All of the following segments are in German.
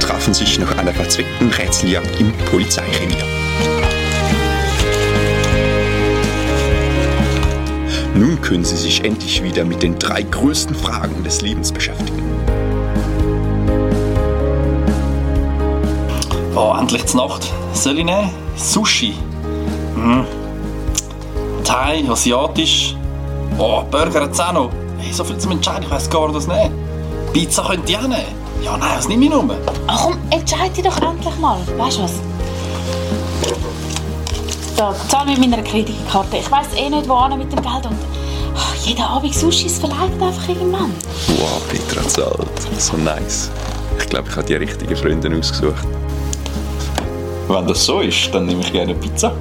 trafen sich nach einer verzweckten Rätseljagd im Polizeirevier. Nun können sie sich endlich wieder mit den drei größten Fragen des Lebens beschäftigen. Oh, endlich zur Nacht. Soll ich nehmen? Sushi. Hm. Thai, asiatisch. Oh, Burger noch. Hey, so viel zum Entscheiden, ich weiss gar nicht, was nehmen. Pizza könnt ihr auch nehmen. Ja, nein, was nehme ich nur? Ach komm, entscheide dich doch endlich mal. Weißt du was? Da, zahl mit meiner Kreditkarte. Ich weiss eh nicht, wo mit dem Geld und ach, jeden Abend Sushis verleiht einfach irgendwann. Wow, Petra zahlt. So nice. Ich glaube, ich habe die richtigen Freunde ausgesucht. Wenn das so ist, dann nehme ich gerne Pizza.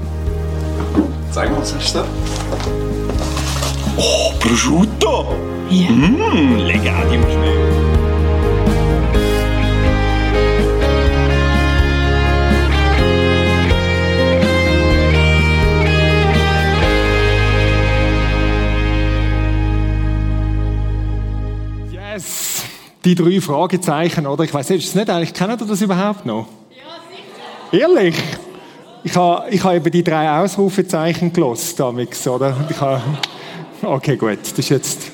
Zeig mal, was hast du da? Oh, Prosciutto! Ja. Mmm, legati im Schnee. Die drei Fragezeichen, oder? Ich weiß nicht, ist es nicht eigentlich, kennt ihr das überhaupt noch? Ja, sicher. Ehrlich? Ich habe ich habe eben die drei Ausrufezeichen gelost, damals, oder? Ich habe, okay, gut. Das ist jetzt,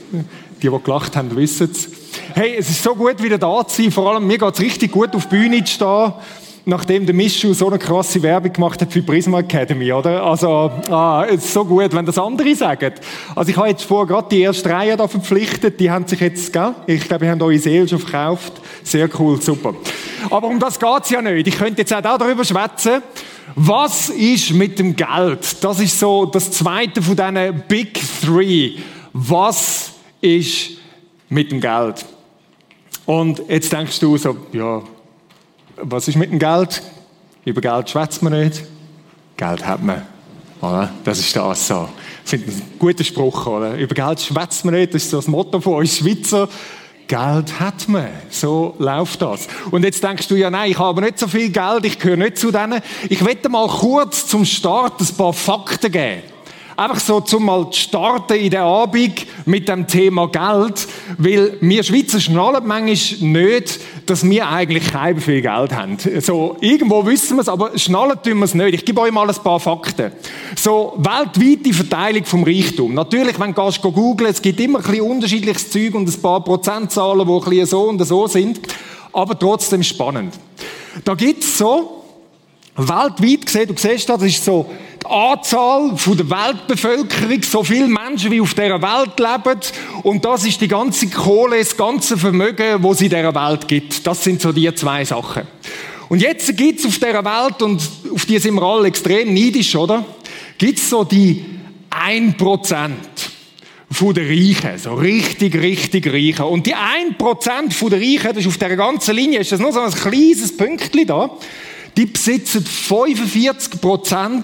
die, die gelacht haben, wissen es. Hey, es ist so gut, wieder da zu sein. Vor allem, mir geht es richtig gut, auf die Bühne zu stehen, nachdem der Mischu so eine krasse Werbung gemacht hat für Prisma Academy, oder? Also, ah, es ist so gut, wenn das andere sagen. Also, ich habe jetzt vorher gerade die erste Reihe da verpflichtet. Die haben sich jetzt, gell? Ich glaube, die haben eure Seele schon verkauft. Sehr cool, super. Aber um das geht's ja nicht. Ich könnte jetzt auch darüber schwätzen. Was ist mit dem Geld? Das ist so das zweite von diesen Big Three. Was ist mit dem Geld? Und jetzt denkst du so, ja, was ist mit dem Geld? Über Geld schwätzt man nicht. Geld hat man. Oder? Das ist das so. Ich finde das ein guter Spruch, oder? Über Geld schwätzt man nicht. Das ist so das Motto von uns Schweizer. Geld hat man. So läuft das. Und jetzt denkst du ja, nein, ich habe nicht so viel Geld, ich gehöre nicht zu denen. Ich werde mal kurz zum Start ein paar Fakten geben. Einfach so zum mal zu starten in der Abend mit dem Thema Geld, weil wir Schweizer schnallen manchmal nicht, dass wir eigentlich kein viel Geld haben. So, irgendwo wissen wir es, aber schnallen tun wir es nicht. Ich gebe euch mal ein paar Fakten. So, weltweite Verteilung vom Reichtum. Natürlich, wenn du gehst, googeln, es gibt immer ein bisschen unterschiedliches Zeug und ein paar Prozentzahlen, die ein bisschen so und so sind, aber trotzdem spannend. Da gibt es so, weltweit gesehen, du siehst das, ist so die Anzahl von der Weltbevölkerung, so viele Menschen wie auf dieser Welt leben und das ist die ganze Kohle, das ganze Vermögen, wo es in dieser Welt gibt. Das sind so die zwei Sachen. Und jetzt gibt's auf dieser Welt, und auf die sind wir alle extrem neidisch, oder? Gibt's so die 1% von den Reichen, so richtig, richtig Reichen. Und die 1% von den Reichen, das ist auf dieser ganzen Linie, ist das nur so ein kleines Pünktchen da, die besitzen 45%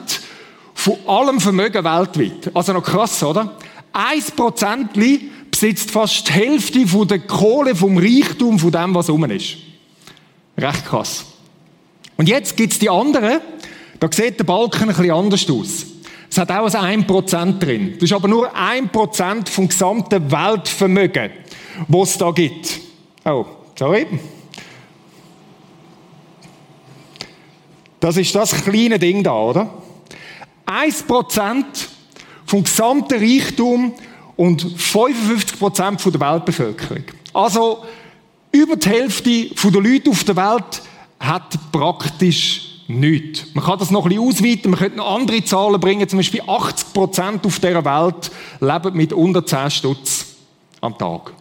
von allem Vermögen weltweit. Also noch krass, oder? 1% besitzt fast die Hälfte von der Kohle, vom Reichtum, von dem, was rum ist. Recht krass. Und jetzt gibt's die anderen. Da sieht der Balken ein bisschen anders aus. Es hat auch ein 1% drin. Das ist aber nur 1% vom gesamten Weltvermögen, was es da gibt. Oh, sorry. Das ist das kleine Ding da, oder? 1% vom gesamten Reichtum und 55% von der Weltbevölkerung. Also, über die Hälfte der Leute auf der Welt hat praktisch nichts. Man kann das noch ein bisschen ausweiten, man könnte noch andere Zahlen bringen, zum Beispiel 80% auf dieser Welt leben mit unter 10 Stutz am Tag.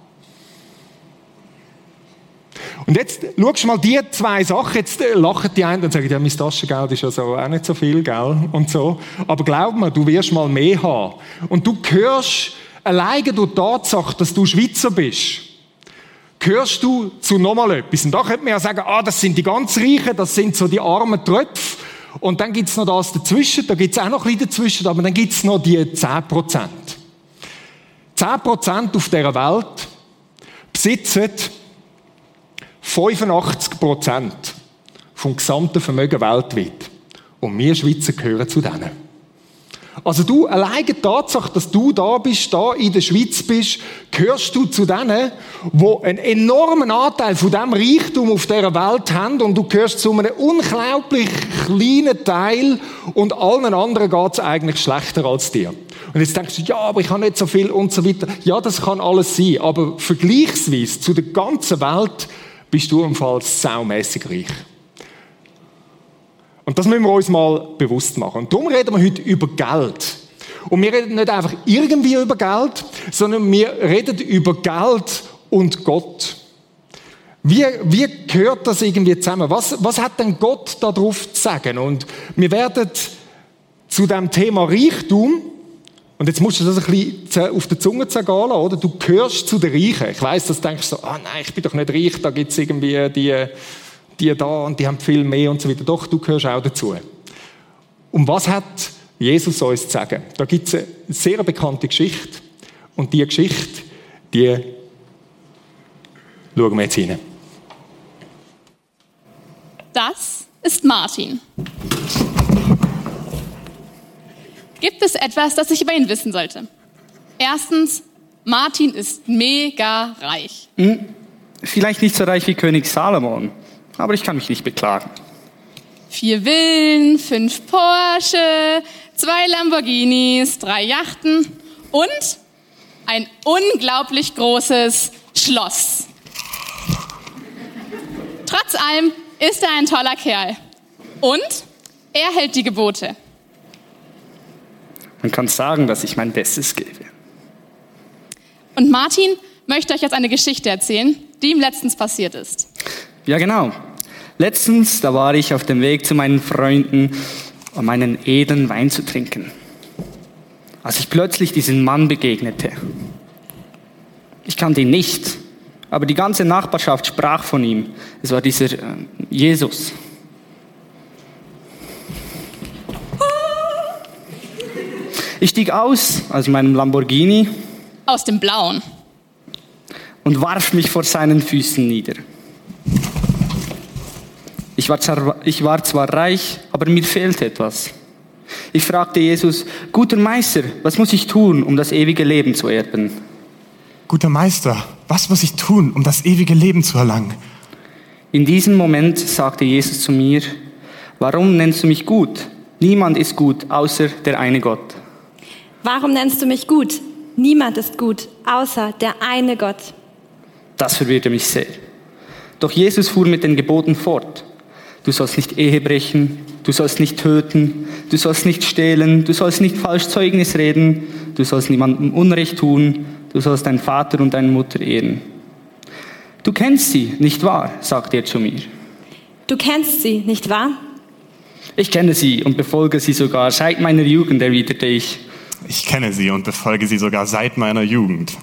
Und jetzt schaust du mal die zwei Sachen, jetzt äh, lachen die einen und sagen, ja, mein Taschengeld ist also auch nicht so viel, gell, und so. Aber glaub mir, du wirst mal mehr haben. Und du gehörst alleine durch die Tatsache, dass du Schweizer bist, gehörst du zu nochmal etwas. Und da könnte man ja sagen, ah, das sind die ganz Reichen, das sind so die armen Tröpfe. Und dann gibt's noch das dazwischen, da gibt's auch noch ein bisschen dazwischen, aber dann gibt's noch die 10%. 10% auf dieser Welt besitzen 85 Prozent vom gesamten Vermögen weltweit. Und wir Schweizer gehören zu denen. Also du, alleine die Tatsache, dass du da bist, da in der Schweiz bist, gehörst du zu denen, wo einen enormen Anteil von dem Reichtum auf dieser Welt haben und du gehörst zu einem unglaublich kleinen Teil und allen anderen geht es eigentlich schlechter als dir. Und jetzt denkst du, ja, aber ich habe nicht so viel und so weiter. Ja, das kann alles sein, aber vergleichsweise zu der ganzen Welt bist du im Fall saumässig reich. Und das müssen wir uns mal bewusst machen. Und darum reden wir heute über Geld. Und wir reden nicht einfach irgendwie über Geld, sondern wir reden über Geld und Gott. Wie, wie gehört das irgendwie zusammen? Was, was hat denn Gott darauf zu sagen? Und wir werden zu dem Thema Reichtum, und jetzt musst du das ein bisschen auf der Zunge zergehen oder? Du gehörst zu den Reichen. Ich weiss, dass du denkst so, ah nein, ich bin doch nicht reich, da gibt es irgendwie die die da und die haben viel mehr und so weiter. Doch, du gehörst auch dazu. Und was hat Jesus uns zu sagen? Da gibt es eine sehr bekannte Geschichte. Und diese Geschichte, die schauen wir jetzt hinein. Das ist Martin. Gibt es etwas, das ich über ihn wissen sollte? Erstens, Martin ist mega reich. Hm, vielleicht nicht so reich wie König Salomon, aber ich kann mich nicht beklagen. Vier Villen, fünf Porsche, zwei Lamborghinis, drei Yachten und ein unglaublich großes Schloss. Trotz allem ist er ein toller Kerl. Und er hält die Gebote. Man kann sagen, dass ich mein Bestes gebe. Und Martin möchte euch jetzt eine Geschichte erzählen, die ihm letztens passiert ist. Ja, genau. Letztens, da war ich auf dem Weg zu meinen Freunden, um einen edlen Wein zu trinken. Als ich plötzlich diesen Mann begegnete. Ich kannte ihn nicht, aber die ganze Nachbarschaft sprach von ihm. Es war dieser äh, Jesus. Ich stieg aus aus meinem Lamborghini. Aus dem Blauen. Und warf mich vor seinen Füßen nieder. Ich war, zwar, ich war zwar reich, aber mir fehlte etwas. Ich fragte Jesus, guter Meister, was muss ich tun, um das ewige Leben zu erben? Guter Meister, was muss ich tun, um das ewige Leben zu erlangen? In diesem Moment sagte Jesus zu mir, warum nennst du mich gut? Niemand ist gut, außer der eine Gott. Warum nennst du mich gut? Niemand ist gut, außer der eine Gott. Das verwirrte mich sehr. Doch Jesus fuhr mit den Geboten fort. Du sollst nicht Ehe brechen, du sollst nicht töten, du sollst nicht stehlen, du sollst nicht falsch Zeugnis reden, du sollst niemandem Unrecht tun, du sollst deinen Vater und deine Mutter ehren. Du kennst sie, nicht wahr? sagte er zu mir. Du kennst sie, nicht wahr? Ich kenne sie und befolge sie sogar seit meiner Jugend, erwiderte ich. Ich kenne sie und befolge sie sogar seit meiner Jugend.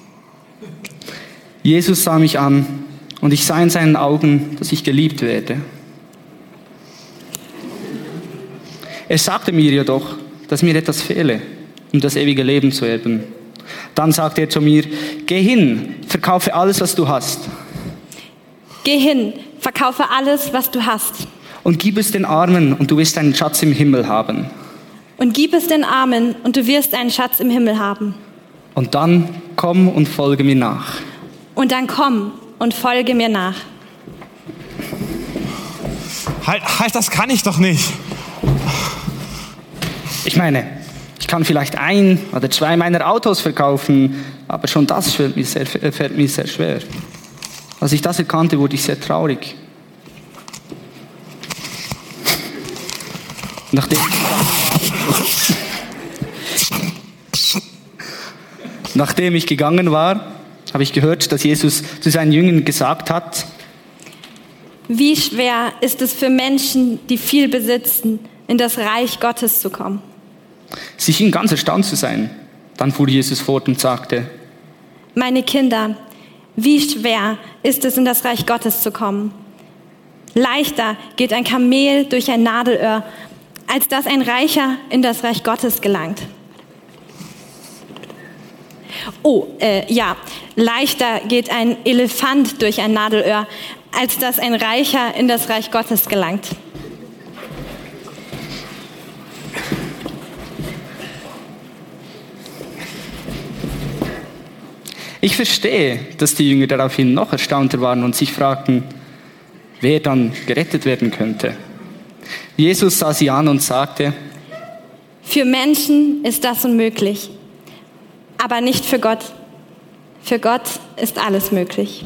Jesus sah mich an und ich sah in seinen Augen, dass ich geliebt werde. Er sagte mir jedoch, dass mir etwas fehle, um das ewige Leben zu erben. Dann sagte er zu mir, geh hin, verkaufe alles, was du hast. Geh hin, verkaufe alles, was du hast. Und gib es den Armen, und du wirst einen Schatz im Himmel haben. Und gib es den Armen, und du wirst einen Schatz im Himmel haben. Und dann komm und folge mir nach. Und dann komm und folge mir nach. Halt, halt, das kann ich doch nicht. Ich meine, ich kann vielleicht ein oder zwei meiner Autos verkaufen, aber schon das fällt mir sehr, fällt mir sehr schwer. Als ich das erkannte, wurde ich sehr traurig. Nachdem, nachdem ich gegangen war, habe ich gehört, dass Jesus zu seinen Jüngern gesagt hat, wie schwer ist es für Menschen, die viel besitzen, in das Reich Gottes zu kommen. Sie schien ganz erstaunt zu sein. Dann fuhr Jesus fort und sagte, Meine Kinder, wie schwer ist es, in das Reich Gottes zu kommen? Leichter geht ein Kamel durch ein Nadelöhr, als dass ein Reicher in das Reich Gottes gelangt. Oh, äh, ja, leichter geht ein Elefant durch ein Nadelöhr, als dass ein Reicher in das Reich Gottes gelangt. Ich verstehe, dass die Jünger daraufhin noch erstaunter waren und sich fragten, wer dann gerettet werden könnte. Jesus sah sie an und sagte, Für Menschen ist das unmöglich, aber nicht für Gott. Für Gott ist alles möglich.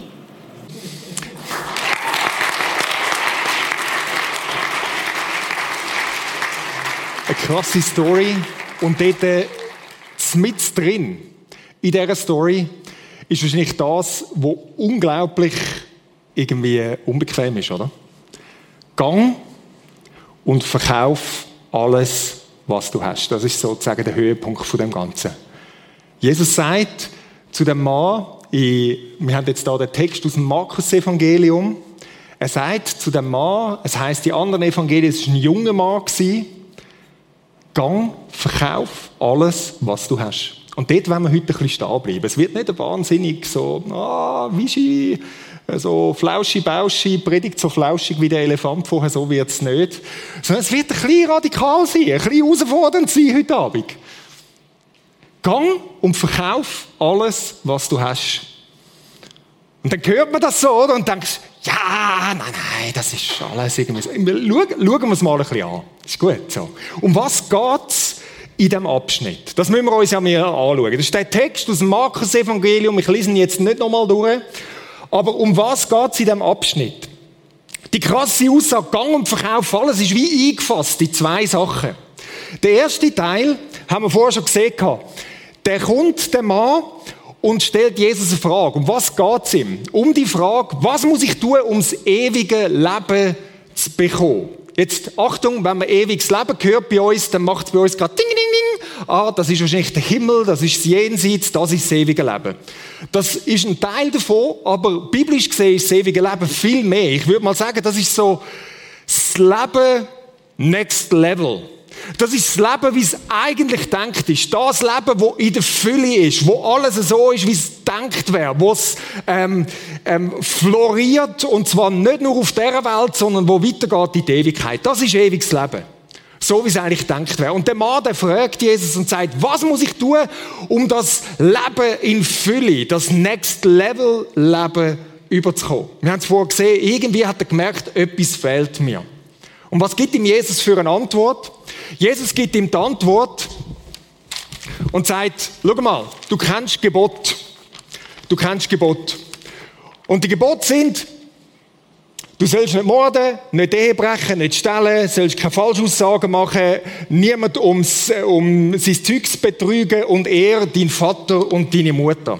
Eine krasse Story. Und dort äh, mit drin, in dieser Story, ist wahrscheinlich das, was unglaublich irgendwie unbequem ist, oder? Gang und verkauf alles, was du hast. Das ist sozusagen der Höhepunkt von dem Ganzen. Jesus sagt zu dem Mann, ich, wir haben jetzt da den Text aus dem Markus-Evangelium, er sagt zu dem Mann, es heißt die anderen Evangelien, es war ein junger Mann, gewesen, gang, verkauf alles, was du hast. Und dort wollen wir heute ein bisschen stehen bleiben. Es wird nicht wahnsinnig so, ah, Wischi, so flauschi, bauschi, predigt so flauschig wie der Elefant vorher, so wird es nicht. Sondern es wird ein bisschen radikal sein, ein bisschen herausfordernd sein heute Abend. Gang und verkauf alles, was du hast. Und dann hört man das so, oder? Und denkst, ja, nein, nein, das ist alles irgendwie so. Schauen, wir es mal ein bisschen an. Ist gut so. Um was geht's in diesem Abschnitt? Das müssen wir uns ja mal anschauen. Das ist der Text aus dem Markus-Evangelium. Ich lese ihn jetzt nicht nochmal durch. Aber um was geht's in diesem Abschnitt? Die krasse Aussage, Gang und Verkauf, alles ist wie eingefasst in zwei Sachen. Der erste Teil haben wir vorher schon gesehen. Der kommt, der Mann, und stellt Jesus eine Frage. Um was geht's ihm? Um die Frage, was muss ich tun, ums ewige Leben zu bekommen? Jetzt, Achtung, wenn man ewiges Leben hört bei uns, dann macht es bei uns gerade ding, ding, ding. Ah, das ist wahrscheinlich der Himmel, das ist das Jenseits, das ist das ewige Leben. Das ist ein Teil davon, aber biblisch gesehen ist das ewige Leben viel mehr. Ich würde mal sagen, das ist so das Leben next level. Das ist das Leben, wie es eigentlich denkt ist. Das Leben, wo in der Fülle ist, wo alles so ist, wie es denkt wäre, wo es ähm, ähm, floriert und zwar nicht nur auf dieser Welt, sondern wo weitergeht in die Ewigkeit. Das ist ewiges Leben. So wie es eigentlich denkt wäre. Und der Mann, der fragt Jesus und sagt, was muss ich tun, um das Leben in Fülle, das Next Level Leben überzukommen? Wir haben es vorher gesehen, irgendwie hat er gemerkt, etwas fehlt mir. Und was gibt ihm Jesus für eine Antwort? Jesus gibt ihm die Antwort und sagt, schau mal, du kennst Gebot. Du kennst Gebot. Und die Gebote sind, du sollst nicht morden, nicht Ehe brechen, nicht stellen, sollst keine Falschaussagen machen, niemand ums, um sein Zeug zu betrügen und er, dein Vater und deine Mutter.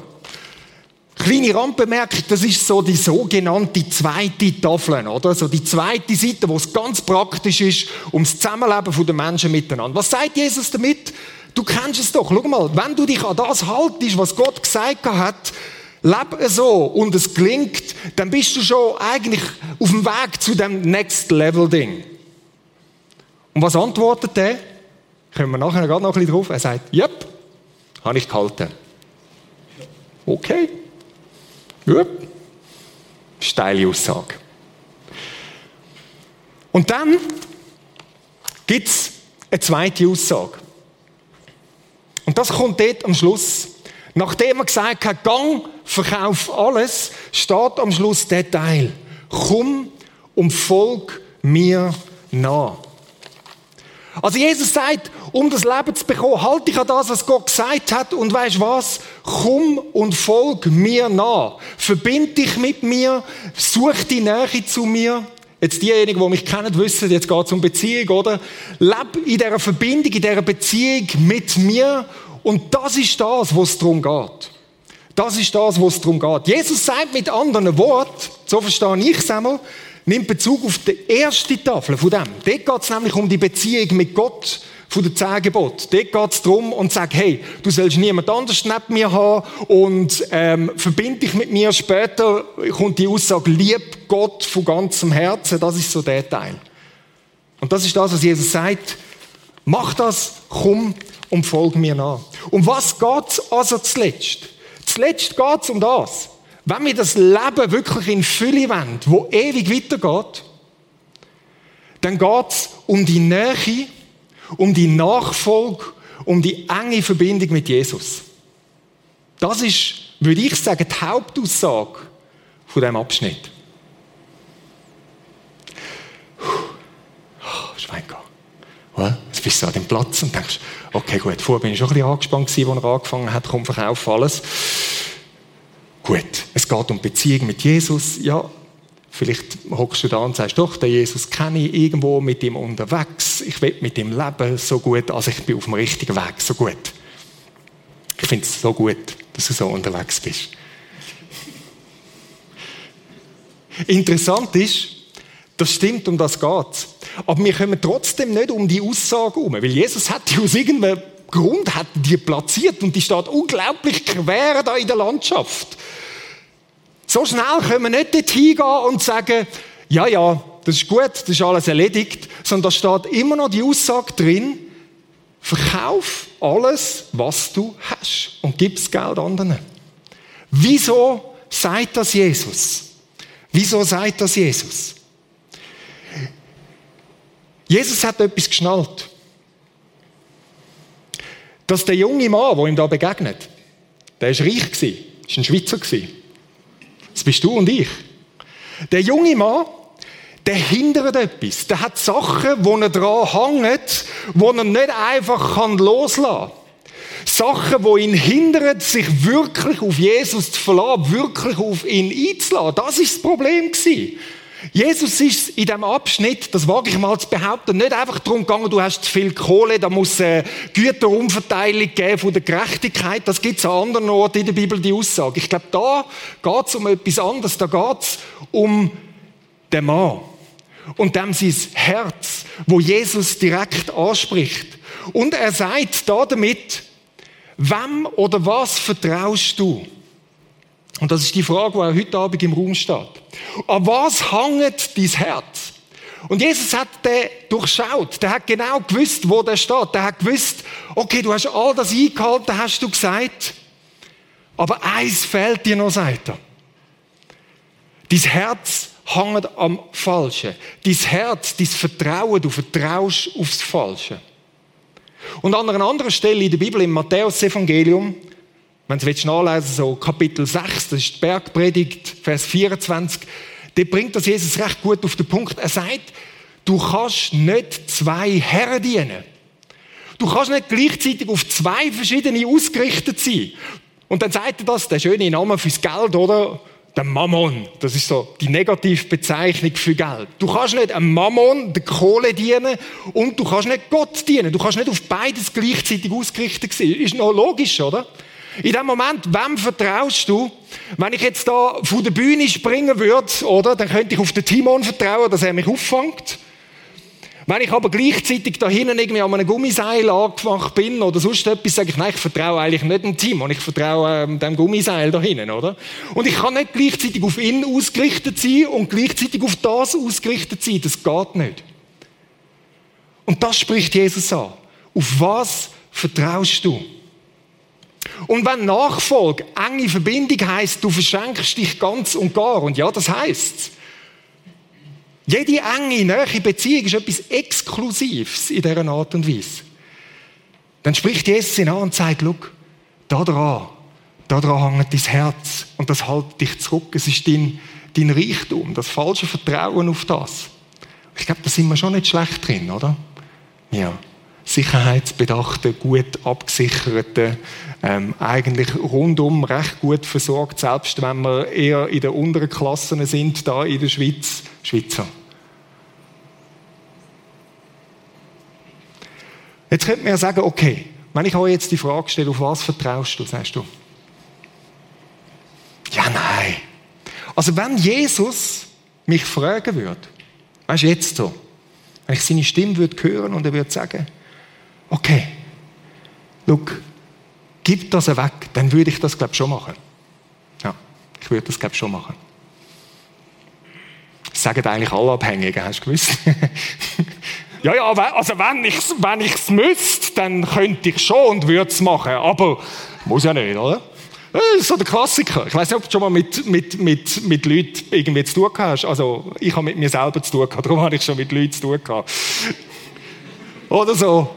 Kleine Randbemerkung, das ist so die sogenannte zweite Tafel, oder? So die zweite Seite, wo es ganz praktisch ist, ums Zusammenleben der Menschen miteinander. Was sagt Jesus damit? Du kennst es doch. Schau mal, wenn du dich an das haltest, was Gott gesagt hat, lebe so und es klingt, dann bist du schon eigentlich auf dem Weg zu dem Next Level Ding. Und was antwortet er? Können wir nachher gerade noch ein bisschen drauf? Er sagt, yep, habe ich gehalten. Okay. Ja, steile Aussage. Und dann gibt es eine zweite Aussage. Und das kommt dort am Schluss. Nachdem er gesagt hat, gang, verkauf alles, steht am Schluss der Teil. Komm und folg mir nach. Also Jesus sagt, um das Leben zu bekommen, halte dich an das, was Gott gesagt hat und weißt was? Komm und folg mir nach. Verbind dich mit mir, such die Nähe zu mir. Jetzt diejenigen, die mich kennen, wissen, jetzt geht es um Beziehung, oder? Leb in dieser Verbindung, in dieser Beziehung mit mir und das ist das, was es darum geht. Das ist das, was es darum geht. Jesus sagt mit anderen Worten, so verstehe ich es einmal, nimmt Bezug auf die erste Tafel von dem. Dort geht es nämlich um die Beziehung mit Gott von der zehn Gebote. Dort geht es darum und sagt, hey, du sollst niemand anders neben mir haben und ähm, verbind dich mit mir. Später kommt die Aussage, lieb Gott von ganzem Herzen. Das ist so der Teil. Und das ist das, was Jesus sagt. Mach das, komm und folg mir nach. Um was geht's also zuletzt? Zuletzt geht's um das. Wenn wir das Leben wirklich in Fülle wollen, wo ewig weitergeht, dann geht es um die Nähe, um die Nachfolge, um die enge Verbindung mit Jesus. Das ist würde ich sagen, die Hauptaussage von diesem Abschnitt. Oh, Schwein gehabt. Jetzt bist du an dem Platz und denkst, okay, gut, vorher bin ich schon ein bisschen angespannt als er angefangen hat, komm, verkauf alles. Gut, es geht um Beziehung mit Jesus. Ja, vielleicht hockst du da und sagst, doch, den Jesus kenne ich irgendwo mit ihm unterwegs. Ich will mit ihm leben, so gut, also ich bin auf dem richtigen Weg, so gut. Ich finde es so gut, dass du so unterwegs bist. Interessant ist, das stimmt, um das geht. Aber wir kommen trotzdem nicht um die Aussage herum, weil Jesus hat die aus irgendeinem Grund hat die platziert und die steht unglaublich quer da in der Landschaft. So schnell können wir nicht dort hingehen und sagen, ja, ja, das ist gut, das ist alles erledigt, sondern da steht immer noch die Aussage drin, verkauf alles, was du hast und gib das Geld anderen. Wieso sagt das Jesus? Wieso sagt das Jesus? Jesus hat etwas geschnallt. Dass der junge Mann, der ihm da begegnet, der ist reich ist ein Schweizer. Das bist du und ich. Der junge Mann, der hindert etwas. Der hat Sachen, wo er dran hängt, wo er nicht einfach loslassen kann. Sachen, wo ihn hindern, sich wirklich auf Jesus zu verlassen, wirklich auf ihn einzulassen. Das ist das Problem gewesen. Jesus ist in diesem Abschnitt, das wage ich mal zu behaupten, nicht einfach darum gegangen, du hast zu viel Kohle, da muss eine Güterumverteilung geben von der Gerechtigkeit. Das gibt es an anderen Orten in der Bibel, die Aussage. Ich glaube, da geht es um etwas anderes. Da geht es um den Mann und dem sein Herz, wo Jesus direkt anspricht. Und er sagt da damit, wem oder was vertraust du? Und das ist die Frage, die heute Abend im Raum steht. An was hängt dein Herz? Und Jesus hat den durchschaut. Der hat genau gewusst, wo der steht. Der hat gewusst, okay, du hast all das eingehalten, hast du gesagt. Aber eins fehlt dir noch, sagt er. Dein Herz hängt am Falschen. Dein Herz, dein Vertrauen, du vertraust aufs Falsche. Und an einer anderen Stelle in der Bibel, im Matthäus-Evangelium, wenn du es nachlesen so Kapitel 6, das ist die Bergpredigt, Vers 24, der bringt das Jesus recht gut auf den Punkt. Er sagt, du kannst nicht zwei Herren dienen. Du kannst nicht gleichzeitig auf zwei verschiedene ausgerichtet sein. Und dann sagt er das, der schöne Name fürs Geld, oder? Der Mammon. Das ist so die Negativbezeichnung für Geld. Du kannst nicht einem Mammon, der Kohle dienen, und du kannst nicht Gott dienen. Du kannst nicht auf beides gleichzeitig ausgerichtet sein. Ist noch logisch, oder? In dem Moment, wem vertraust du? Wenn ich jetzt da von der Bühne springen würde, oder, dann könnte ich auf den Timon vertrauen, dass er mich auffängt. Wenn ich aber gleichzeitig da hinten irgendwie an einem Gummiseil angefangen bin oder sonst etwas, sage ich, nein, ich vertraue eigentlich nicht dem Timon, ich vertraue ähm, dem Gummiseil da hinten, oder? Und ich kann nicht gleichzeitig auf ihn ausgerichtet sein und gleichzeitig auf das ausgerichtet sein. Das geht nicht. Und das spricht Jesus an. Auf was vertraust du? Und wenn Nachfolge, enge Verbindung heißt, du verschenkst dich ganz und gar. Und ja, das heißt Jede enge, nahe Beziehung ist etwas Exklusives in dieser Art und Weise. Dann spricht Jesus ihn an und sagt, schau, da dran, da dran hängt dein Herz und das hält dich zurück. Es ist dein, dein Reichtum, das falsche Vertrauen auf das. Ich glaube, da sind wir schon nicht schlecht drin, oder? Ja sicherheitsbedachte, gut abgesicherte, ähm, eigentlich rundum recht gut versorgt, selbst wenn wir eher in den unteren Klassen sind, da in der Schweiz, Schweizer. Jetzt könnte man ja sagen, okay, wenn ich euch jetzt die Frage stelle, auf was vertraust du, sagst du? Ja, nein. Also wenn Jesus mich fragen würde, weißt du, jetzt so, wenn ich seine Stimme würde hören und er würde sagen, okay, look, gib das weg, dann würde ich das, glaube ich, schon machen. Ja, ich würde das, glaube ich, schon machen. Das sagen eigentlich alle Abhängigen, hast du gewusst? ja, ja, also wenn ich es wenn ich's müsste, dann könnte ich schon und würde es machen, aber muss ja nicht, oder? So der Klassiker. Ich weiß nicht, ob du schon mal mit, mit, mit, mit Leuten irgendwie zu tun hast. Also, ich habe mit mir selber zu tun gehabt, darum habe ich schon mit Leuten zu tun gehabt. Oder so.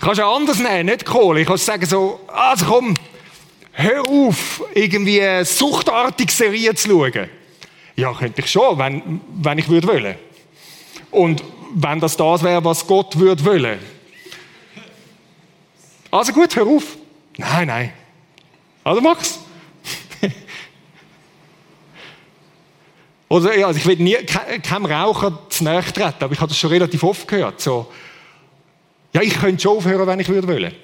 Kannst du anders nehmen, nicht Kohle. Ich kann sagen so, also komm, hör auf, irgendwie suchtartig Serien zu schauen. Ja, könnte ich schon, wenn, wenn ich würde wollen. Und wenn das das wäre, was Gott würde wollen. Also gut, hör auf. Nein, nein. Also mach's. Oder, ja, also ich will nie, keinem Raucher zu nahe treten, aber ich habe das schon relativ oft gehört. So, ja, ich könnte schon aufhören, wenn ich würde wollen.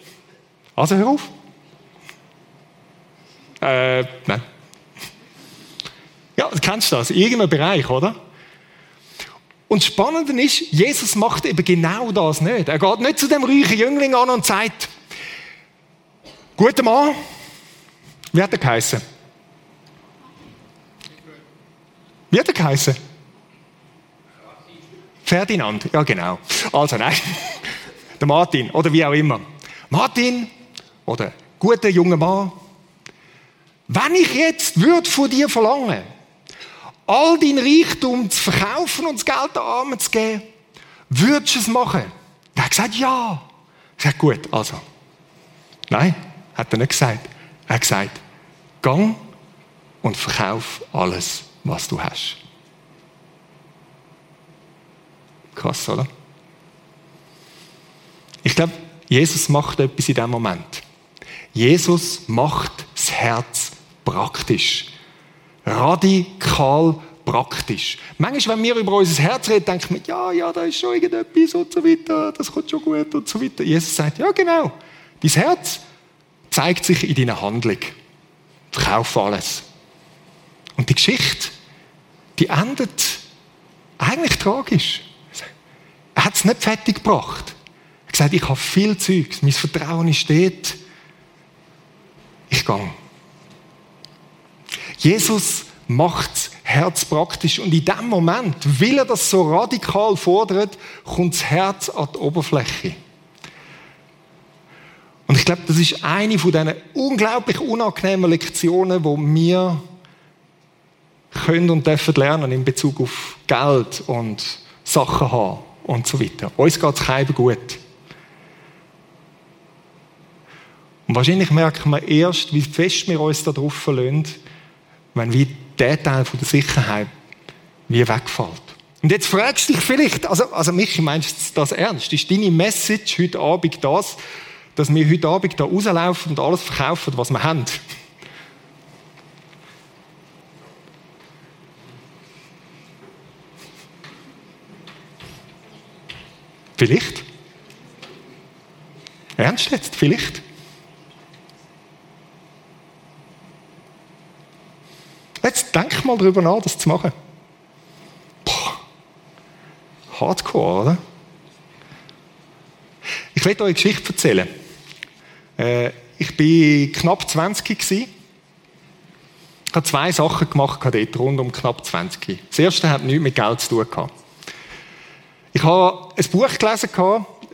Also hör auf. Äh, nein. Ja, du kennst das, in irgendeinem Bereich, oder? Und das Spannende ist, Jesus macht eben genau das nicht. Er geht nicht zu dem reichen Jüngling an und sagt, guter Mann, wie hat er geheißen? Wie hat er geheißen? Ferdinand, ja genau. Also nein, der Martin oder wie auch immer. Martin oder guter junger Mann, wenn ich jetzt würde von dir verlangen, all dein Reichtum zu verkaufen und das Geld den Armen zu geben, würdest du es machen? Er hat gesagt, ja. Ich gesagt, gut, also. Nein, hat er nicht gesagt. Er hat gesagt, gang und verkauf alles, was du hast. Krass, oder? Ich glaube, Jesus macht etwas in diesem Moment. Jesus macht das Herz praktisch. Radikal praktisch. Manchmal, wenn wir über unser Herz reden, denken wir, ja, ja, da ist schon irgendetwas und so weiter, das kommt schon gut und so weiter. Jesus sagt, ja, genau. Dein Herz zeigt sich in deiner Handlung. Verkauf alles. Und die Geschichte, die endet eigentlich tragisch. Er hat es nicht fertig gebracht. Gesagt, ich habe viel Zeug, mein Vertrauen ist dort. Ich gehe. Jesus macht das Herz praktisch und in dem Moment, weil er das so radikal fordert, kommt das Herz an die Oberfläche. Und ich glaube, das ist eine von diesen unglaublich unangenehmen Lektionen, die wir können und dürfen lernen in Bezug auf Geld und Sachen haben und so weiter. Uns geht es keinem gut. Und wahrscheinlich merken wir erst, wie fest wir uns darauf verlassen, wenn wie der Teil von der Sicherheit wie wegfällt. Und jetzt fragst du dich vielleicht, also, also Michi, meinst du das ernst? Ist deine Message heute Abend das, dass wir heute Abend da rauslaufen und alles verkaufen, was wir haben. Vielleicht. Ernst jetzt? Vielleicht. Jetzt denk mal darüber nach, das zu machen. Boah. Hardcore, oder? Ich werde euch eine Geschichte erzählen. Äh, ich war knapp 20 gewesen. Ich habe zwei Sachen gemacht dort, rund um knapp 20. Das erste hat nichts mit Geld zu tun gehabt. Ich habe ein Buch gelesen,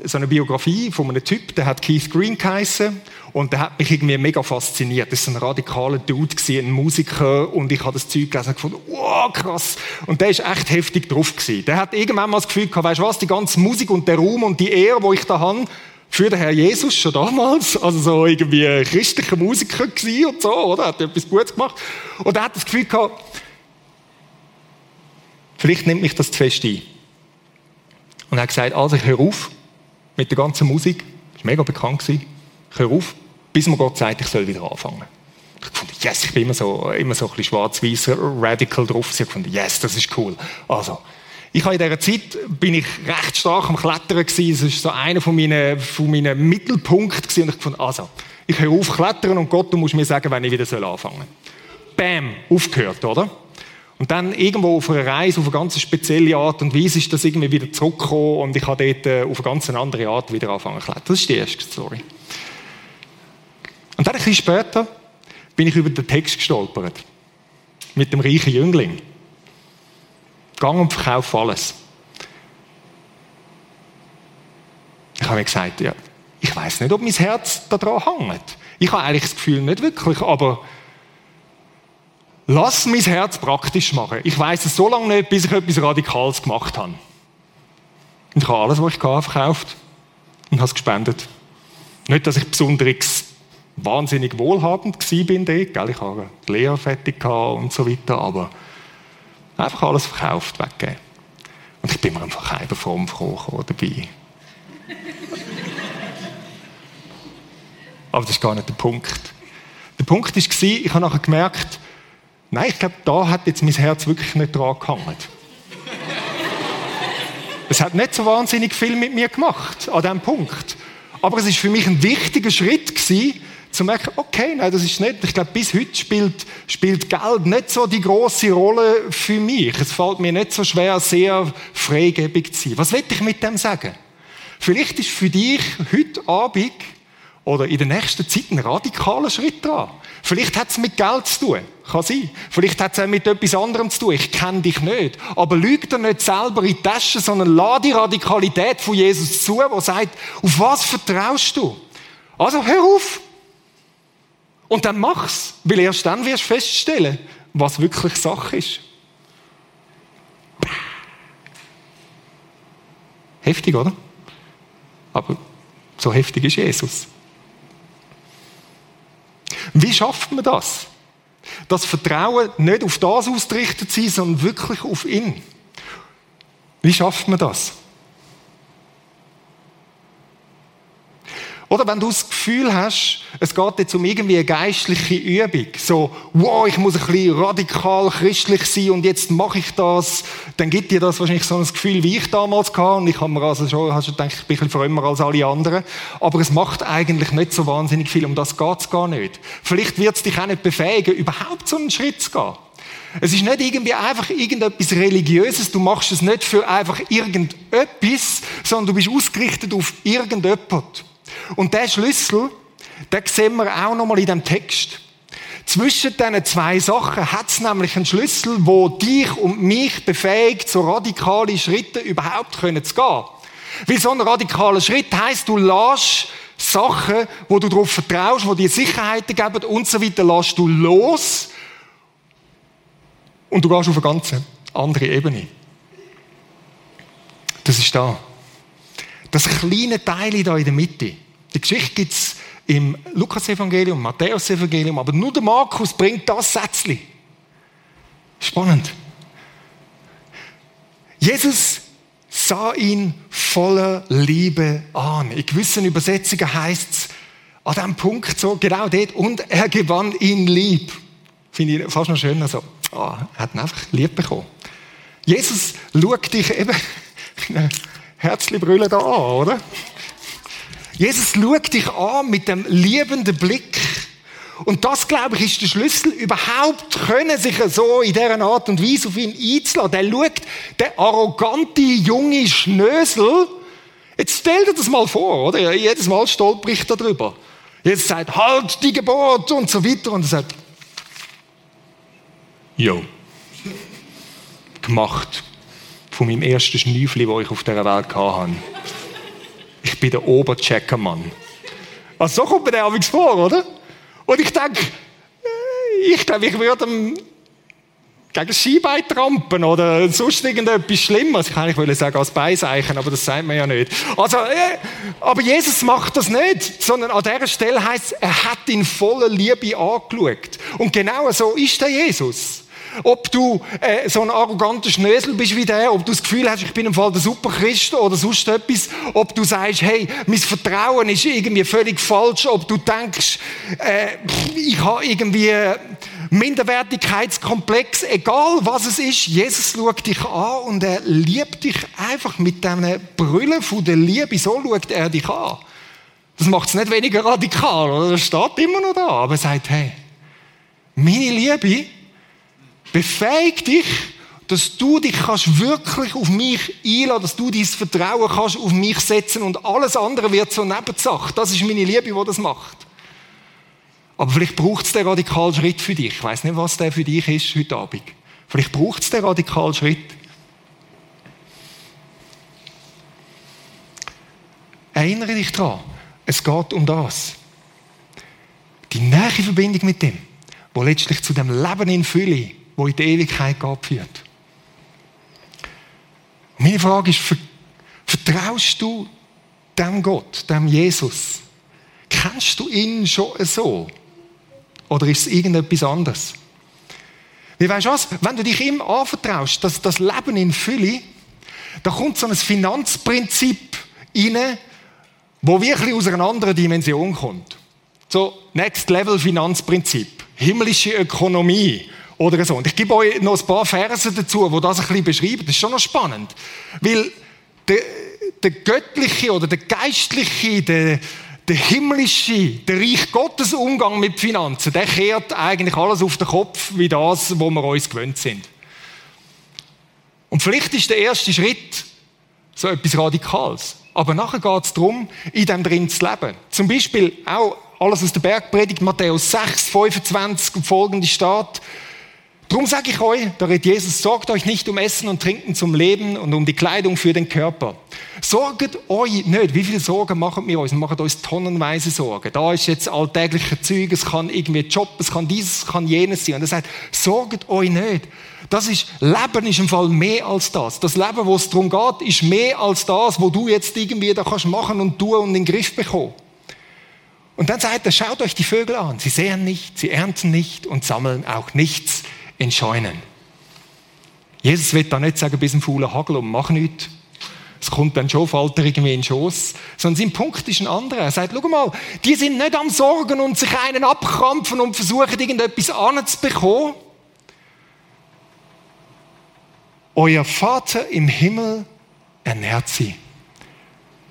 so eine Biografie von einem Typ, der hat Keith Green geheißen und der hat mich irgendwie mega fasziniert. Das war ein radikaler Dude, ein Musiker und ich habe das Zeug gelesen und gefunden, wow, krass. Und der ist echt heftig drauf gewesen. Der hat irgendwann mal das Gefühl gehabt, weißt du was, die ganze Musik und der Ruhm und die Ehre, die ich da habe, für den Herr Jesus schon damals, also so irgendwie christlicher Musiker gewesen und so, oder? Hat etwas Gutes gemacht. Und er hat das Gefühl gehabt, vielleicht nimmt mich das zu fest ein. Und er hat gesagt, also ich höre auf mit der ganzen Musik, das war mega bekannt gewesen, höre auf, bis mir Gott sagt, ich soll wieder anfangen. Ich fand, yes, ich bin immer so, immer so ein bisschen schwarz-weiß, radical drauf. Ich fand, yes, das ist cool. Also, ich habe in dieser Zeit bin ich recht stark am Klettern gewesen. Das ist so einer von meinen, von meinen Mittelpunkten gewesen. Und ich fand, also, ich höre auf klettern und Gott, du musst mir sagen, wenn ich wieder anfangen soll. Bam, aufgehört, oder? Und dann irgendwo auf einer Reise, auf eine ganz spezielle Art und Weise ist das irgendwie wieder zurückgekommen und ich habe dort äh, auf eine ganz andere Art wieder angefangen zu klettern. Das ist die erste Story. Und dann ein bisschen später bin ich über den Text gestolpert. Mit dem reichen Jüngling. Gang und verkauf alles. Ich habe mir gesagt, ja, ich weiß nicht, ob mein Herz daran hängt. Ich habe eigentlich das Gefühl, nicht wirklich, aber lass mein Herz praktisch machen. Ich weiß es so lange nicht, bis ich etwas Radikales gemacht habe. Und ich habe alles, was ich hatte, verkauft und habe es gespendet. Nicht, dass ich besonderes wahnsinnig wohlhabend bin dort, gell? ich habe die Lehre fertig und so weiter, aber einfach alles verkauft, weggegeben. Und ich bin mir einfach keine Form froh dabei. aber das ist gar nicht der Punkt. Der Punkt war, ich habe nachher gemerkt, nein, ich glaube, da hat jetzt mein Herz wirklich nicht dran gehangen. es hat nicht so wahnsinnig viel mit mir gemacht, an diesem Punkt. Aber es ist für mich ein wichtiger Schritt gewesen, zu merken, okay, nein, das ist nicht, ich glaube, bis heute spielt, spielt Geld nicht so die große Rolle für mich. Es fällt mir nicht so schwer, sehr freigebig zu sein. Was will ich mit dem sagen? Vielleicht ist für dich heute Abend oder in der nächsten Zeit ein radikaler Schritt dran. Vielleicht hat es mit Geld zu tun. Kann sein. Vielleicht hat es auch mit etwas anderem zu tun. Ich kenne dich nicht. Aber lüg dir nicht selber in die Tasche, sondern lade die Radikalität von Jesus zu, der sagt, auf was vertraust du? Also hör auf. Und dann mach's. Weil erst dann wirst du feststellen, was wirklich Sache ist. Heftig, oder? Aber so heftig ist Jesus. Wie schafft man das? Das Vertrauen nicht auf das ausgerichtet sein, sondern wirklich auf ihn. Wie schafft man das? Oder wenn du das Gefühl hast, es geht jetzt um irgendwie eine geistliche Übung, so, wow, ich muss ein bisschen radikal christlich sein und jetzt mache ich das, dann gibt dir das wahrscheinlich so ein Gefühl, wie ich damals hatte und ich habe mir also schon, hast du gedacht, ich bin ein bisschen frömmer als alle anderen, aber es macht eigentlich nicht so wahnsinnig viel, um das geht es gar nicht. Vielleicht wird es dich auch nicht befähigen, überhaupt so einen Schritt zu gehen. Es ist nicht irgendwie einfach irgendetwas Religiöses. Du machst es nicht für einfach irgendetwas, sondern du bist ausgerichtet auf irgendetwas. Und der Schlüssel, den sehen wir auch nochmal in dem Text. Zwischen diesen zwei Sachen hat es nämlich einen Schlüssel, wo dich und mich befähigt, so radikale Schritte überhaupt zu gehen. Weil so ein radikaler Schritt heißt, du lässt Sachen, wo du darauf vertraust, wo dir Sicherheiten geben und so weiter, lässt du los und du gehst auf eine ganz andere Ebene. Das ist da. Das kleine Teil da in der Mitte. Die Geschichte gibt es im Lukas-Evangelium, Matthäus-Evangelium, aber nur der Markus bringt das Sätzchen. Spannend. Jesus sah ihn voller Liebe an. In gewissen Übersetzungen heißt es an diesem Punkt so, genau dort, und er gewann ihn lieb. Finde ich fast noch schöner so. Oh, er hat ihn einfach lieb bekommen. Jesus schaut dich eben, Herzli brüllen da an, oder? Jesus schaut dich an mit dem liebenden Blick. Und das, glaube ich, ist der Schlüssel, überhaupt können sich so in dieser Art und Weise auf ihn einzulassen. Der schaut, der arrogante junge Schnösel, jetzt stell dir das mal vor, oder? Jedes Mal stolpert er darüber. Jetzt sagt, halt die Gebot und so weiter. Und er sagt, jo, gemacht von meinem ersten Schnüffli, wo ich auf dieser Welt hatte ich bin der Obercheckermann. Also so kommt mir der abends vor, oder? Und ich denke, äh, ich glaube, ich würde ihm gegen Skibein trampen oder sonst irgendetwas Schlimmes. Ich kann nicht sagen als Beiseichen, aber das sagt man ja nicht. Also, äh, aber Jesus macht das nicht, sondern an dieser Stelle heißt er hat ihn voller Liebe angeschaut. Und genau so ist der Jesus. Ob du äh, so ein arroganter Schnösel bist wie der, ob du das Gefühl hast, ich bin im Fall der Superchrist oder sonst etwas, ob du sagst, hey, mein Vertrauen ist irgendwie völlig falsch, ob du denkst, äh, ich habe irgendwie Minderwertigkeitskomplex, egal was es ist, Jesus schaut dich an und er liebt dich einfach mit diesen Brüllen von der Liebe, so schaut er dich an. Das macht es nicht weniger radikal, oder? Das steht immer noch da, aber er sagt, hey, meine Liebe, befähigt dich, dass du dich kannst wirklich auf mich einladen, dass du dein Vertrauen kannst auf mich setzen und alles andere wird so Nebensache. Das ist meine Liebe, die das macht. Aber vielleicht braucht es den radikalen Schritt für dich. Ich weiß nicht, was der für dich ist heute Abend. Vielleicht braucht es den radikalen Schritt. Erinnere dich daran, es geht um das. Die nähe Verbindung mit dem, wo letztlich zu dem Leben in Fülle wo in die Ewigkeit führt. Meine Frage ist, vertraust du dem Gott, dem Jesus, Kennst du ihn schon so? Oder ist es irgendetwas anderes? Wie weißt du was? Wenn du dich ihm anvertraust, dass das Leben in Fülle, da kommt so ein Finanzprinzip rein, wo wirklich aus einer anderen Dimension kommt. So Next Level Finanzprinzip, himmlische Ökonomie oder so. Und ich gebe euch noch ein paar Verse dazu, wo das ein bisschen beschreiben. Das ist schon noch spannend, weil der, der göttliche oder der geistliche, der, der himmlische, der Reich Gottes Umgang mit Finanzen, der kehrt eigentlich alles auf den Kopf, wie das, wo wir uns gewöhnt sind. Und vielleicht ist der erste Schritt so etwas Radikales. Aber nachher geht es darum, in dem drin zu leben. Zum Beispiel auch alles aus der Bergpredigt, Matthäus 6, 25 und folgende steht, Darum sage ich euch, da redet Jesus, sorgt euch nicht um Essen und Trinken zum Leben und um die Kleidung für den Körper. Sorgt euch nicht. Wie viele Sorgen machen wir uns? Wir machen uns tonnenweise Sorgen. Da ist jetzt alltägliche Zeug, es kann irgendwie Job, es kann dieses, es kann jenes sein. Und er sagt, sorgt euch nicht. Das ist, Leben ist im Fall mehr als das. Das Leben, wo es darum geht, ist mehr als das, wo du jetzt irgendwie da kannst machen und tun und in den Griff bekommen. Und dann sagt er, schaut euch die Vögel an. Sie sehen nicht, sie ernten nicht und sammeln auch nichts in Scheunen. Jesus wird da nicht sagen, bis ein fauler Hagel und mach nichts. Es kommt dann schon, fällt er irgendwie in den Schoss. Sondern sein Punkt ist ein anderer. Er sagt, schau mal, die sind nicht am Sorgen und sich einen abkrampfen und versuchen, irgendetwas anzubekommen. Euer Vater im Himmel ernährt sie.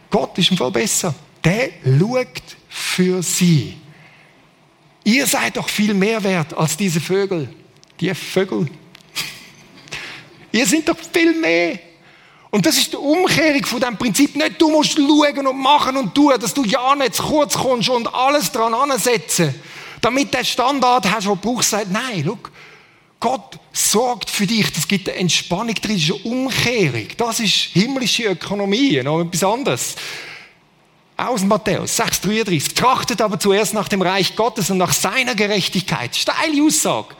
Gott ist im Fall besser. Der schaut für sie. Ihr seid doch viel mehr wert als diese Vögel die Vögel. Ihr seid doch viel mehr. Und das ist die Umkehrung von dem Prinzip. Nicht du musst schauen und machen und tun, dass du ja nicht zu kurz kommst und alles dran ansetzen, damit der Standard hast, den du brauchst, nein, schau, Gott sorgt für dich. Das gibt eine Entspannung drin, das ist eine Umkehrung. Das ist himmlische Ökonomie, noch etwas anderes. Aus Matthäus 6,33. Trachtet aber zuerst nach dem Reich Gottes und nach seiner Gerechtigkeit. Steile Aussage.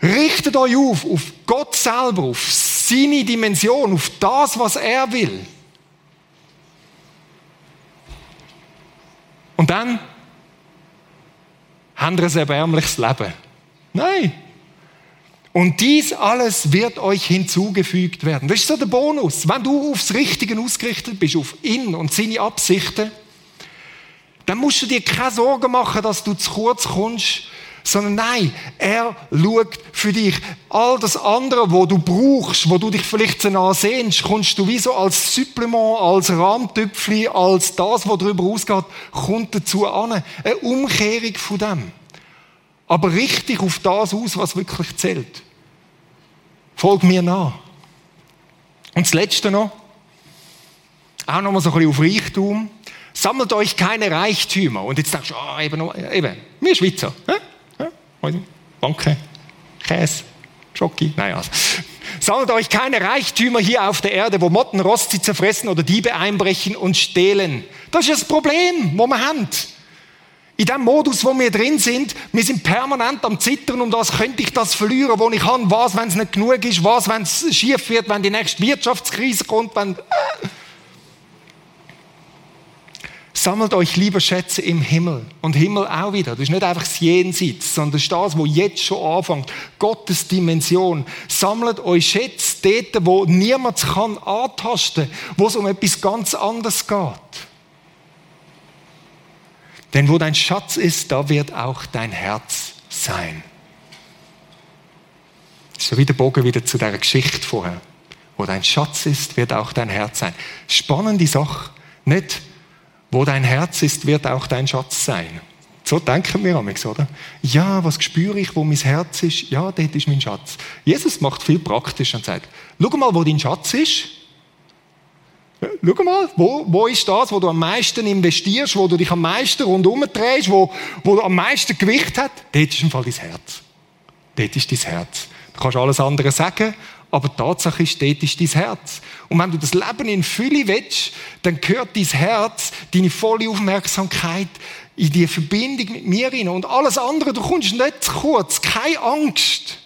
Richtet euch auf, auf Gott selber, auf seine Dimension, auf das, was er will. Und dann haben wir ein erbärmliches Leben. Nein. Und dies alles wird euch hinzugefügt werden. Das ist so der Bonus. Wenn du aufs Richtige ausgerichtet bist, auf ihn und seine Absichten, dann musst du dir keine Sorgen machen, dass du zu kurz kommst, sondern nein, er schaut für dich. All das andere, wo du brauchst, wo du dich vielleicht danach sehnst, kommst du wie so als Supplement, als Rahmtöpfchen, als das, was darüber ausgeht, kommt dazu an. Eine Umkehrung von dem. Aber richtig auf das aus, was wirklich zählt. Folg mir nach. Und das Letzte noch, auch noch mal so ein bisschen auf Reichtum. Sammelt euch keine Reichtümer. Und jetzt denkst du, ah, eben, eben, wir Schweizer. Hä? Banke, Käse, Schoki, naja. Also. Sammelt euch keine Reichtümer hier auf der Erde, wo Motten, Rost sie zerfressen oder Diebe einbrechen und stehlen. Das ist das Problem, wo wir haben. In dem Modus, wo wir drin sind, wir sind permanent am Zittern, um das könnte ich das verlieren, wo ich kann, was, wenn es nicht genug ist, was, wenn es schief wird, wenn die nächste Wirtschaftskrise kommt, wenn... Äh. Sammelt euch lieber Schätze im Himmel. Und Himmel auch wieder. Das ist nicht einfach das Jenseits, sondern das ist das, wo jetzt schon anfängt. Gottes Dimension. Sammelt euch Schätze dort, wo niemand kann antasten, wo es um etwas ganz anderes geht. Denn wo dein Schatz ist, da wird auch dein Herz sein. Das ist ja wieder Bogen wieder zu der Geschichte vorher. Wo dein Schatz ist, wird auch dein Herz sein. Spannende Sache. Nicht wo dein Herz ist, wird auch dein Schatz sein. So denken wir amigs, oder? Ja, was spüre ich, wo mein Herz ist? Ja, dort ist mein Schatz. Jesus macht viel praktisch und sagt, schau mal, wo dein Schatz ist. Schau mal, wo, wo ist das, wo du am meisten investierst, wo du dich am meisten rundherum drehst, wo, wo du am meisten Gewicht hat? Dort ist im Fall dein Herz. Dort ist dein Herz. Du kannst alles andere sagen, aber Tatsache ist, dort ist dein Herz. Und wenn du das Leben in Fülle willst, dann gehört dein Herz, deine volle Aufmerksamkeit in die Verbindung mit mir rein. Und alles andere, du kommst nicht zu kurz, keine Angst.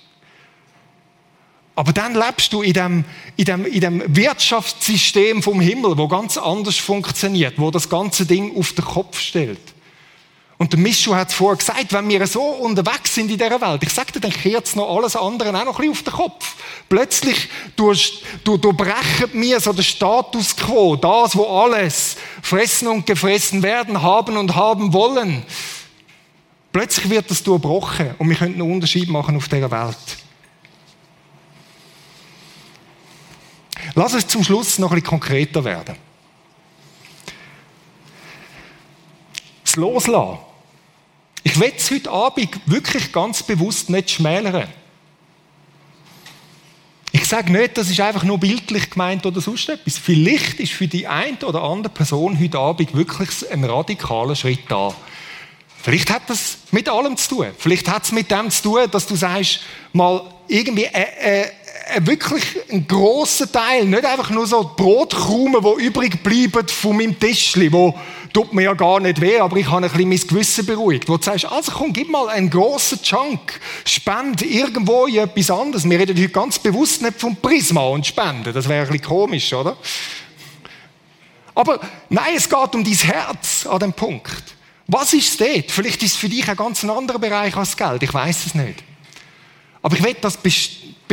Aber dann lebst du in dem, in dem, in dem Wirtschaftssystem vom Himmel, wo ganz anders funktioniert, wo das ganze Ding auf den Kopf stellt. Und der Mischu hat es vorher gesagt, wenn wir so unterwegs sind in dieser Welt, ich dir, dann kehrt es noch alles andere auch noch ein bisschen auf den Kopf. Plötzlich durchbrechen wir so den Status quo, das, wo alles fressen und gefressen werden, haben und haben wollen. Plötzlich wird das durchbrochen und wir können einen Unterschied machen auf dieser Welt. Lass es zum Schluss noch ein bisschen konkreter werden. Das Loslassen ich will es heute Abend wirklich ganz bewusst nicht schmälern. Ich sage nicht, das ist einfach nur bildlich gemeint oder sonst etwas. Vielleicht ist für die eine oder andere Person heute Abend wirklich ein radikaler Schritt da. Vielleicht hat das mit allem zu tun. Vielleicht hat es mit dem zu tun, dass du sagst, mal irgendwie äh, äh, wirklich einen grossen Teil, nicht einfach nur so Brotkrumen, die übrig bleiben von meinem Tischli, wo tut mir ja gar nicht weh, aber ich habe ein bisschen mein Gewissen beruhigt. Wo du sagst, also komm, gib mal einen grossen Chunk, spend irgendwo in etwas anderes. Wir reden heute ganz bewusst nicht vom Prisma und Spenden, das wäre ein bisschen komisch, oder? Aber nein, es geht um dein Herz an dem Punkt. Was ist es dort? Vielleicht ist es für dich ein ganz anderer Bereich als Geld, ich weiß es nicht. Aber ich will das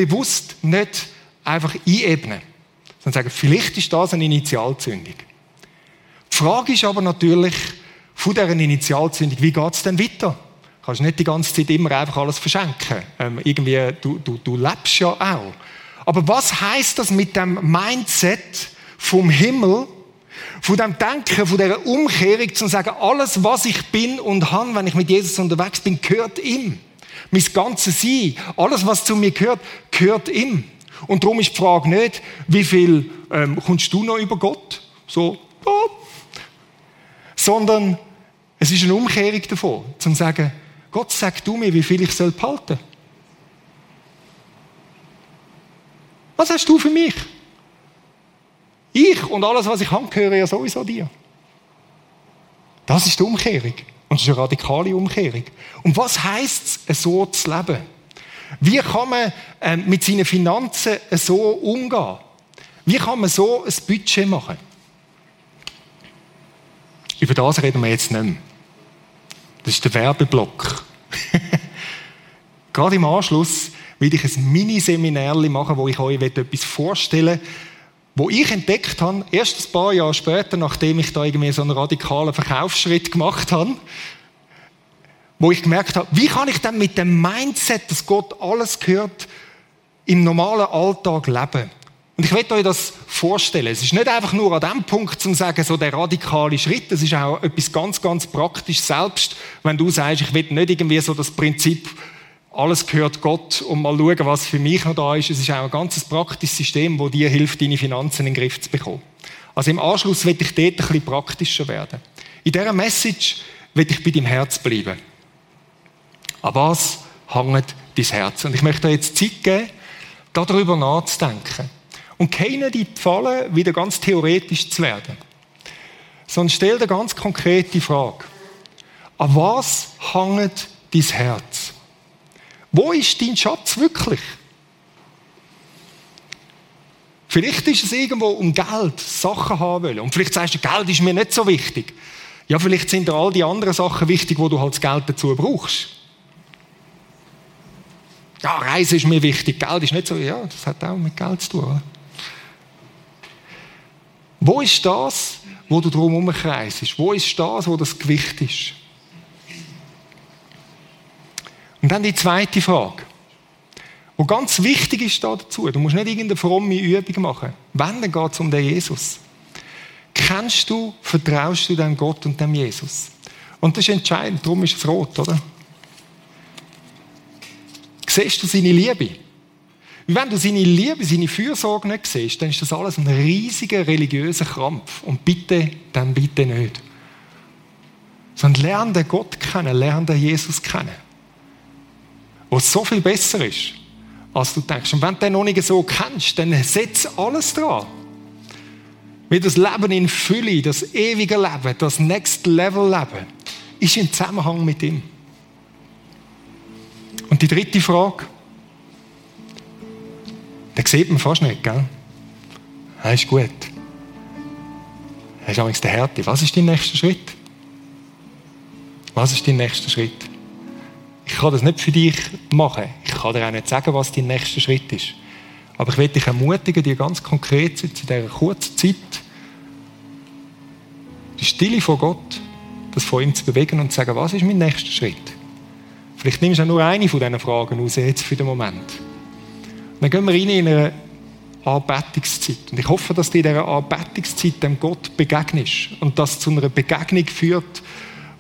bewusst nicht einfach einebnen, sondern sagen, vielleicht ist das eine Initialzündung. Die Frage ist aber natürlich, von dieser Initialzündung, wie geht es denn weiter? Du kannst nicht die ganze Zeit immer einfach alles verschenken. Ähm, irgendwie, du, du, du lebst ja auch. Aber was heißt das mit dem Mindset vom Himmel, von dem Denken, von dieser Umkehrung, zu sagen, alles, was ich bin und habe, wenn ich mit Jesus unterwegs bin, gehört ihm. Mein ganzes Sein, alles, was zu mir gehört, gehört ihm. Und darum ist die Frage nicht, wie viel ähm, kommst du noch über Gott? So, oh. Sondern es ist eine Umkehrung davon, zum zu sagen, Gott, sag du mir, wie viel ich soll behalten. Was hast du für mich? Ich und alles, was ich habe, gehören ja sowieso dir. Das ist die Umkehrung. Und das ist eine radikale Umkehrung. Und was heisst es, so zu leben? Wie kann man äh, mit seinen Finanzen so umgehen? Wie kann man so ein Budget machen? Über das reden wir jetzt nicht mehr. Das ist der Werbeblock. Gerade im Anschluss will ich ein Mini-Seminar machen, wo ich euch etwas vorstellen wo ich entdeckt habe, erst ein paar Jahre später, nachdem ich da irgendwie so einen radikalen Verkaufsschritt gemacht habe, wo ich gemerkt habe, wie kann ich denn mit dem Mindset, dass Gott alles gehört, im normalen Alltag leben? Und ich möchte euch das vorstellen. Es ist nicht einfach nur an dem Punkt zu sagen, so der radikale Schritt. Es ist auch etwas ganz, ganz praktisch. Selbst wenn du sagst, ich will nicht irgendwie so das Prinzip alles gehört Gott und mal schauen, was für mich noch da ist. Es ist auch ein ganz praktisches System, das dir hilft, deine Finanzen in den Griff zu bekommen. Also im Anschluss will ich dort ein bisschen praktischer werden. In dieser Message will ich bei deinem Herz bleiben. An was hängt dein Herz? Und ich möchte dir jetzt Zeit geben, darüber nachzudenken. Und keine die Falle, wieder ganz theoretisch zu werden. Sondern stell dir ganz konkret die Frage. An was hängt dein Herz? Wo ist dein Schatz wirklich? Vielleicht ist es irgendwo um Geld, Sachen haben wollen. Und vielleicht sagst du, Geld ist mir nicht so wichtig. Ja, vielleicht sind da all die anderen Sachen wichtig, wo du halt das Geld dazu brauchst. Ja, Reise ist mir wichtig, Geld ist nicht so. Ja, das hat auch mit Geld zu tun. Oder? Wo ist das, wo du drum herum kreist? Wo ist das, wo das Gewicht ist? Und dann die zweite Frage, wo ganz wichtig ist da dazu. Du musst nicht irgendeine fromme Übung machen. Wenn, dann geht es um den Jesus. Kennst du, vertraust du dem Gott und dem Jesus? Und das ist entscheidend, darum ist es rot, oder? Siehst du seine Liebe? wenn du seine Liebe, seine Fürsorge nicht siehst, dann ist das alles ein riesiger religiöser Krampf. Und bitte, dann bitte nicht. Sondern lerne den Gott kennen, lerne den Jesus kennen wo so viel besser ist, als du denkst. Und wenn du den noch nicht so kennst, dann setz alles dran. Wie das Leben in Fülle, das ewige Leben, das Next Level Leben, ist im Zusammenhang mit ihm. Und die dritte Frage. sieht man fast nicht, gell? Das ist gut. Das ist übrigens der Härte. Was ist dein nächster Schritt? Was ist dein nächster Schritt? Ich kann das nicht für dich machen. Ich kann dir auch nicht sagen, was dein nächster Schritt ist. Aber ich will dich ermutigen, dir ganz konkret zu dieser kurzen Zeit die Stille vor Gott, das von ihm zu bewegen und zu sagen, was ist mein nächster Schritt? Vielleicht nimmst du nur eine von diesen Fragen aus, jetzt für den Moment. Und dann gehen wir rein in eine Anbetungszeit. Und ich hoffe, dass du in dieser Anbetungszeit dem Gott begegnest und das zu einer Begegnung führt,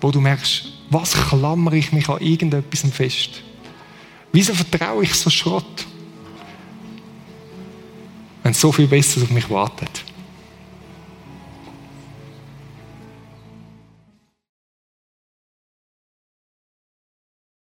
wo du merkst, was klammere ich mich an irgendetwas fest? Wieso vertraue ich so Schrott? Wenn so viel Besseres auf mich wartet.